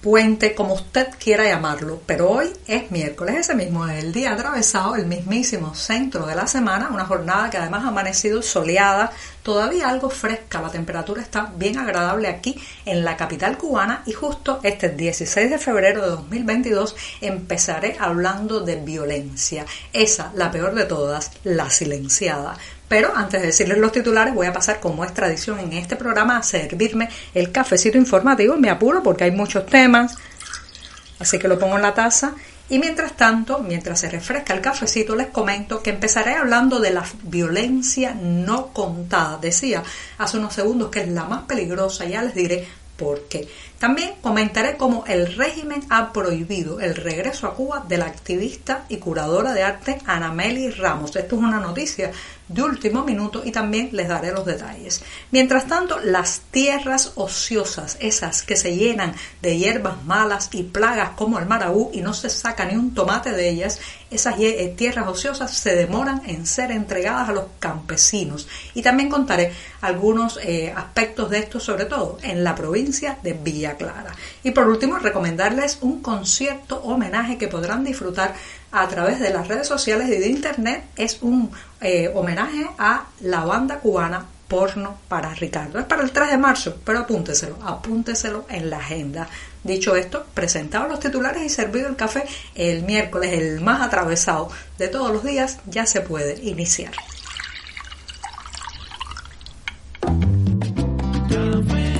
puente, como usted quiera llamarlo, pero hoy es miércoles, ese mismo es el día atravesado, el mismísimo centro de la semana, una jornada que además ha amanecido soleada, todavía algo fresca, la temperatura está bien agradable aquí en la capital cubana y justo este 16 de febrero de 2022 empezaré hablando de violencia, esa, la peor de todas, la silenciada. Pero antes de decirles los titulares, voy a pasar, como es tradición en este programa, a servirme el cafecito informativo. Me apuro porque hay muchos temas, así que lo pongo en la taza. Y mientras tanto, mientras se refresca el cafecito, les comento que empezaré hablando de la violencia no contada. Decía hace unos segundos que es la más peligrosa, ya les diré por qué. También comentaré cómo el régimen ha prohibido el regreso a Cuba de la activista y curadora de arte Anameli Ramos. Esto es una noticia de último minuto y también les daré los detalles. Mientras tanto, las tierras ociosas, esas que se llenan de hierbas malas y plagas como el marabú y no se saca ni un tomate de ellas, esas eh, tierras ociosas se demoran en ser entregadas a los campesinos. Y también contaré algunos eh, aspectos de esto, sobre todo en la provincia de Villa Clara. Y por último, recomendarles un concierto homenaje que podrán disfrutar a través de las redes sociales y de internet es un eh, homenaje a la banda cubana Porno para Ricardo. Es para el 3 de marzo, pero apúnteselo, apúnteselo en la agenda. Dicho esto, presentado los titulares y servido el café el miércoles, el más atravesado de todos los días, ya se puede iniciar.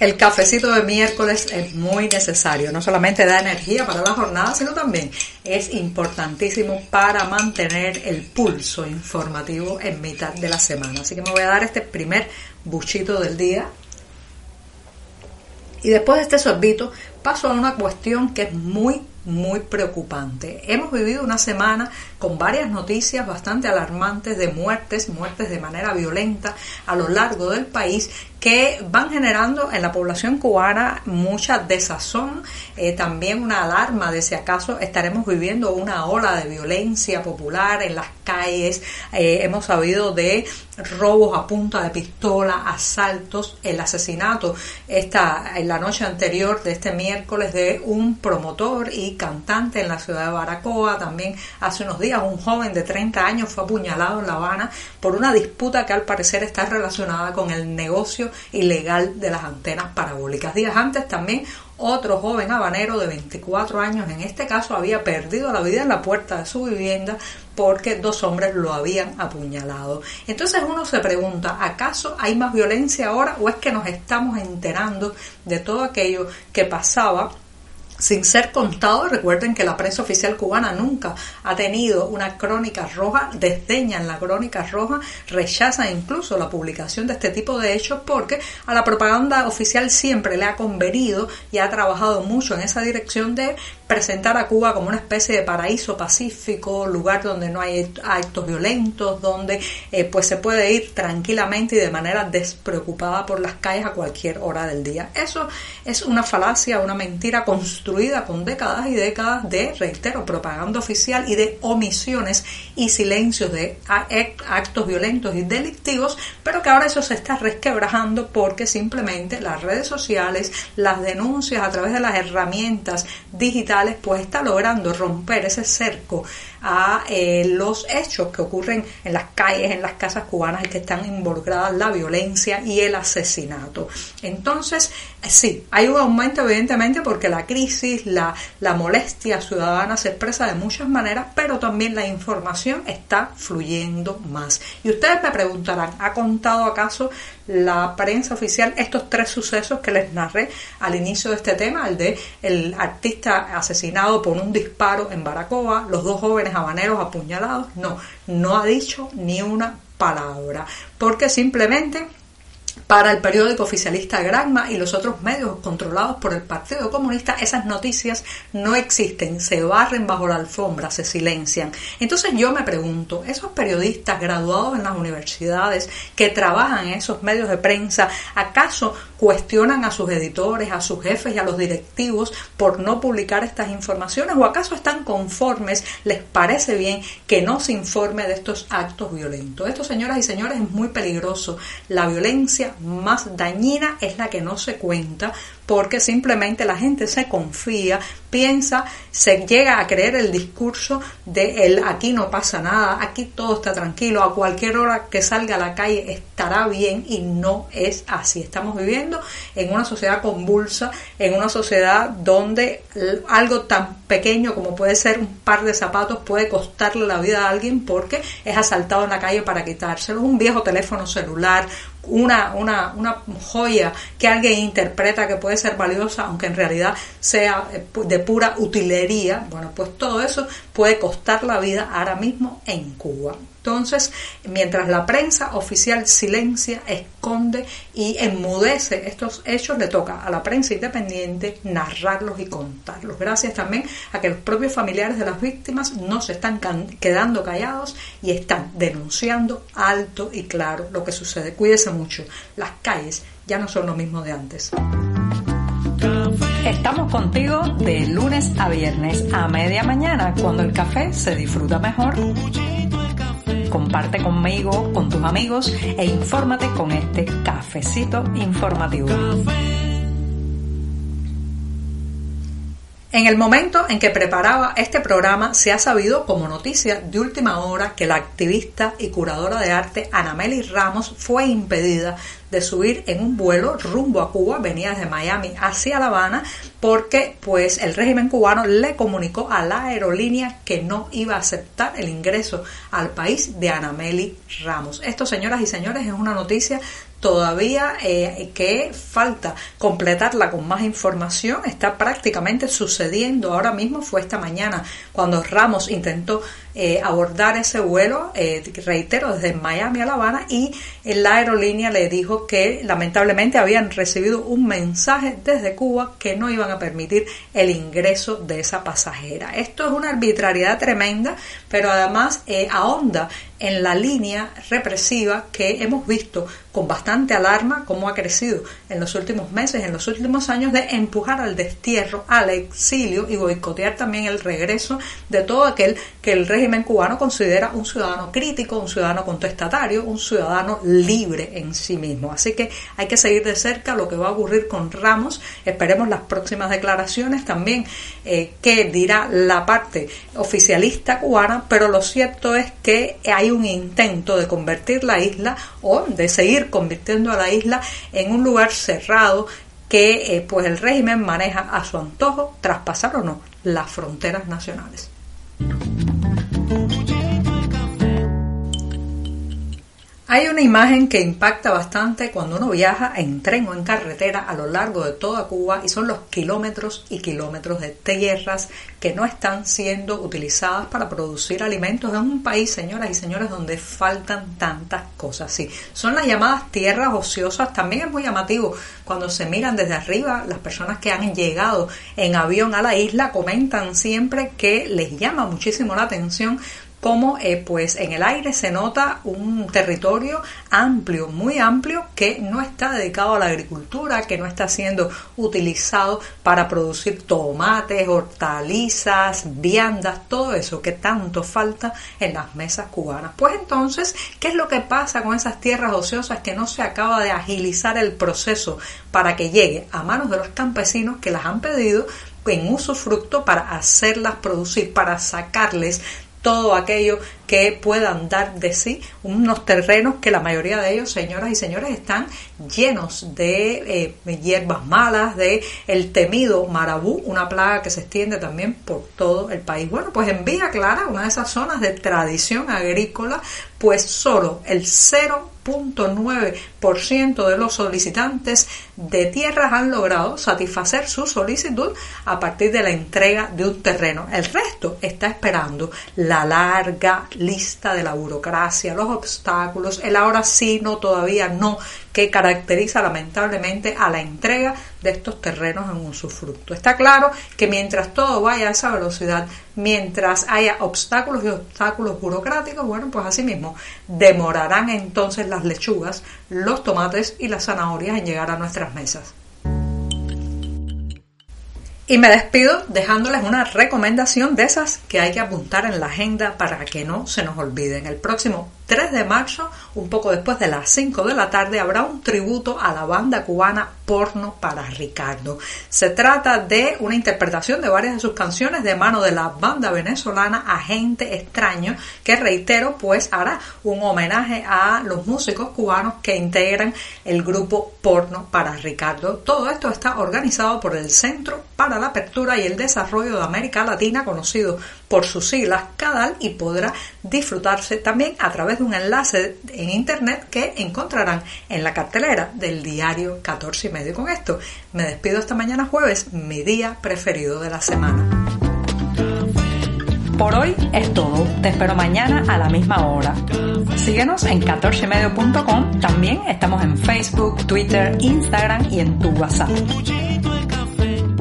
El cafecito de miércoles es muy necesario, no solamente da energía para la jornada, sino también es importantísimo para mantener el pulso informativo en mitad de la semana. Así que me voy a dar este primer buchito del día y después de este sorbito paso a una cuestión que es muy, muy preocupante. Hemos vivido una semana con varias noticias bastante alarmantes de muertes, muertes de manera violenta a lo largo del país que van generando en la población cubana mucha desazón, eh, también una alarma de si acaso estaremos viviendo una ola de violencia popular en las calles. Eh, hemos sabido de robos a punta de pistola, asaltos, el asesinato esta, en la noche anterior de este miércoles de un promotor y cantante en la ciudad de Baracoa. También hace unos días un joven de 30 años fue apuñalado en La Habana por una disputa que al parecer está relacionada con el negocio ilegal de las antenas parabólicas. Días antes también otro joven habanero de 24 años, en este caso, había perdido la vida en la puerta de su vivienda porque dos hombres lo habían apuñalado. Entonces uno se pregunta, ¿acaso hay más violencia ahora o es que nos estamos enterando de todo aquello que pasaba sin ser contado. Recuerden que la prensa oficial cubana nunca ha tenido una crónica roja, desdeñan la crónica roja, rechazan incluso la publicación de este tipo de hechos porque a la propaganda oficial siempre le ha convenido y ha trabajado mucho en esa dirección de presentar a Cuba como una especie de paraíso pacífico, lugar donde no hay actos violentos, donde eh, pues se puede ir tranquilamente y de manera despreocupada por las calles a cualquier hora del día. Eso es una falacia, una mentira construida con décadas y décadas de, reitero, propaganda oficial y de omisiones y silencios de actos violentos y delictivos, pero que ahora eso se está resquebrajando porque simplemente las redes sociales, las denuncias a través de las herramientas digitales, pues está logrando romper ese cerco a eh, los hechos que ocurren en las calles, en las casas cubanas y que están involucradas la violencia y el asesinato. Entonces, sí, hay un aumento evidentemente porque la crisis, la, la molestia ciudadana se expresa de muchas maneras, pero también la información está fluyendo más. Y ustedes me preguntarán, ¿ha contado acaso la prensa oficial estos tres sucesos que les narré al inicio de este tema, el de el artista asesinado por un disparo en Baracoa, los dos jóvenes habaneros apuñalados, no, no ha dicho ni una palabra, porque simplemente para el periódico oficialista Granma y los otros medios controlados por el Partido Comunista, esas noticias no existen, se barren bajo la alfombra, se silencian. Entonces yo me pregunto, esos periodistas graduados en las universidades que trabajan en esos medios de prensa, ¿acaso cuestionan a sus editores, a sus jefes y a los directivos por no publicar estas informaciones? ¿O acaso están conformes, les parece bien que no se informe de estos actos violentos? Esto, señoras y señores, es muy peligroso. La violencia más dañina es la que no se cuenta porque simplemente la gente se confía, piensa, se llega a creer el discurso de el aquí no pasa nada, aquí todo está tranquilo, a cualquier hora que salga a la calle estará bien y no es así. Estamos viviendo en una sociedad convulsa, en una sociedad donde algo tan pequeño como puede ser un par de zapatos puede costarle la vida a alguien porque es asaltado en la calle para quitárselo, un viejo teléfono celular, una, una, una joya que alguien interpreta que puede ser valiosa, aunque en realidad sea eh, de pura utilería, bueno, pues todo eso puede costar la vida ahora mismo en Cuba. Entonces, mientras la prensa oficial silencia, esconde y enmudece estos hechos, le toca a la prensa independiente narrarlos y contarlos. Gracias también a que los propios familiares de las víctimas no se están quedando callados y están denunciando alto y claro lo que sucede. Cuídese mucho. Las calles ya no son lo mismo de antes. Estamos contigo de lunes a viernes a media mañana, cuando el café se disfruta mejor. Comparte conmigo, con tus amigos e infórmate con este cafecito informativo. En el momento en que preparaba este programa se ha sabido como noticia de última hora que la activista y curadora de arte Anameli Ramos fue impedida de subir en un vuelo rumbo a Cuba, venía desde Miami hacia La Habana, porque pues el régimen cubano le comunicó a la aerolínea que no iba a aceptar el ingreso al país de Anameli Ramos. Esto, señoras y señores, es una noticia todavía eh, que falta completarla con más información. Está prácticamente sucediendo ahora mismo. Fue esta mañana cuando Ramos intentó eh, abordar ese vuelo, eh, reitero, desde Miami a La Habana y la aerolínea le dijo que lamentablemente habían recibido un mensaje desde Cuba que no iban a permitir el ingreso de esa pasajera. Esto es una arbitrariedad tremenda, pero además ahonda en la línea represiva que hemos visto con bastante alarma cómo ha crecido en los últimos meses, en los últimos años, de empujar al destierro, al exilio y boicotear también el regreso de todo aquel que el régimen cubano considera un ciudadano crítico, un ciudadano contestatario, un ciudadano libre en sí mismo. Así que hay que seguir de cerca lo que va a ocurrir con Ramos. Esperemos las próximas declaraciones también eh, que dirá la parte oficialista cubana, pero lo cierto es que hay un intento de convertir la isla o de seguir convirtiendo a la isla en un lugar cerrado que eh, pues el régimen maneja a su antojo, traspasar o no las fronteras nacionales. Hay una imagen que impacta bastante cuando uno viaja en tren o en carretera a lo largo de toda Cuba y son los kilómetros y kilómetros de tierras que no están siendo utilizadas para producir alimentos en un país, señoras y señores, donde faltan tantas cosas. Sí, son las llamadas tierras ociosas. También es muy llamativo cuando se miran desde arriba. Las personas que han llegado en avión a la isla comentan siempre que les llama muchísimo la atención como eh, pues en el aire se nota un territorio amplio, muy amplio, que no está dedicado a la agricultura, que no está siendo utilizado para producir tomates, hortalizas, viandas, todo eso que tanto falta en las mesas cubanas. Pues entonces, ¿qué es lo que pasa con esas tierras ociosas que no se acaba de agilizar el proceso para que llegue a manos de los campesinos que las han pedido en uso fructo para hacerlas producir, para sacarles todo aquello que puedan dar de sí unos terrenos que la mayoría de ellos, señoras y señores, están llenos de eh, hierbas malas, de el temido marabú, una plaga que se extiende también por todo el país. Bueno, pues en Villa Clara, una de esas zonas de tradición agrícola, pues solo el 0.9% de los solicitantes de tierras han logrado satisfacer su solicitud a partir de la entrega de un terreno. El resto está esperando la larga lista de la burocracia, los obstáculos, el ahora sí, no, todavía no, que caracteriza lamentablemente a la entrega de estos terrenos en usufructo. Está claro que mientras todo vaya a esa velocidad, mientras haya obstáculos y obstáculos burocráticos, bueno, pues así mismo demorarán entonces las lechugas, los tomates y las zanahorias en llegar a nuestras mesas. Y me despido dejándoles una recomendación de esas que hay que apuntar en la agenda para que no se nos olviden. El próximo 3 de marzo, un poco después de las 5 de la tarde, habrá un tributo a la banda cubana Porno para Ricardo. Se trata de una interpretación de varias de sus canciones de mano de la banda venezolana Agente Extraño, que reitero, pues hará un homenaje a los músicos cubanos que integran el grupo Porno para Ricardo. Todo esto está organizado por el Centro para la Apertura y el Desarrollo de América Latina, conocido por sus siglas CADAL, y podrá disfrutarse también a través de un enlace en internet que encontrarán en la cartelera del diario 14 y medio. Con esto me despido esta mañana jueves, mi día preferido de la semana. Por hoy es todo. Te espero mañana a la misma hora. Síguenos en 14medio.com. También estamos en Facebook, Twitter, Instagram y en tu WhatsApp.